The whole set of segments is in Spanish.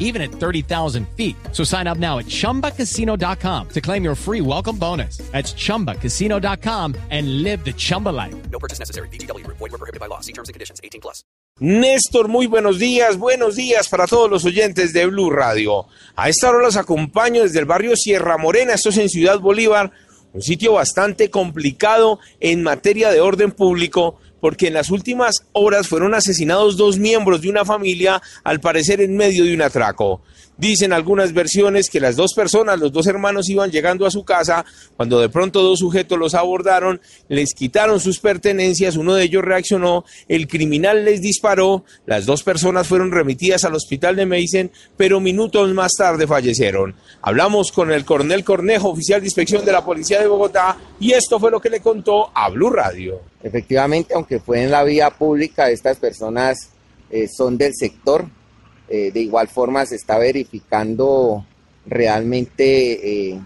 even at 30,000 feet. So sign up now at chumbacasino.com to claim your free welcome bonus. That's chumbacasino.com and live the Chumba life. No purchase necessary. BGW. Void were prohibited by law. See terms and conditions. 18 plus. Néstor, muy buenos días, buenos días para todos los oyentes de Blue Radio. A esta hora los acompaño desde el barrio Sierra Morena, esto es en Ciudad Bolívar, un sitio bastante complicado en materia de orden público, porque en las últimas horas fueron asesinados dos miembros de una familia, al parecer en medio de un atraco. Dicen algunas versiones que las dos personas, los dos hermanos, iban llegando a su casa cuando de pronto dos sujetos los abordaron, les quitaron sus pertenencias, uno de ellos reaccionó, el criminal les disparó, las dos personas fueron remitidas al hospital de Meisen, pero minutos más tarde fallecieron. Hablamos con el coronel Cornejo, oficial de inspección de la Policía de Bogotá, y esto fue lo que le contó a Blue Radio. Efectivamente, aunque fue en la vía pública, estas personas eh, son del sector. Eh, de igual forma se está verificando realmente eh,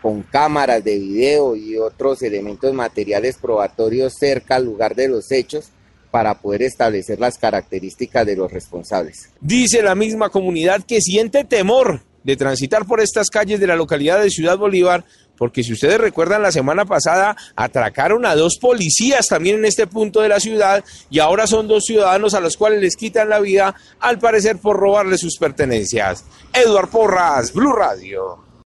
con cámaras de video y otros elementos materiales probatorios cerca al lugar de los hechos para poder establecer las características de los responsables. Dice la misma comunidad que siente temor de transitar por estas calles de la localidad de Ciudad Bolívar, porque si ustedes recuerdan la semana pasada atracaron a dos policías también en este punto de la ciudad y ahora son dos ciudadanos a los cuales les quitan la vida, al parecer por robarles sus pertenencias. Eduard Porras, Blue Radio.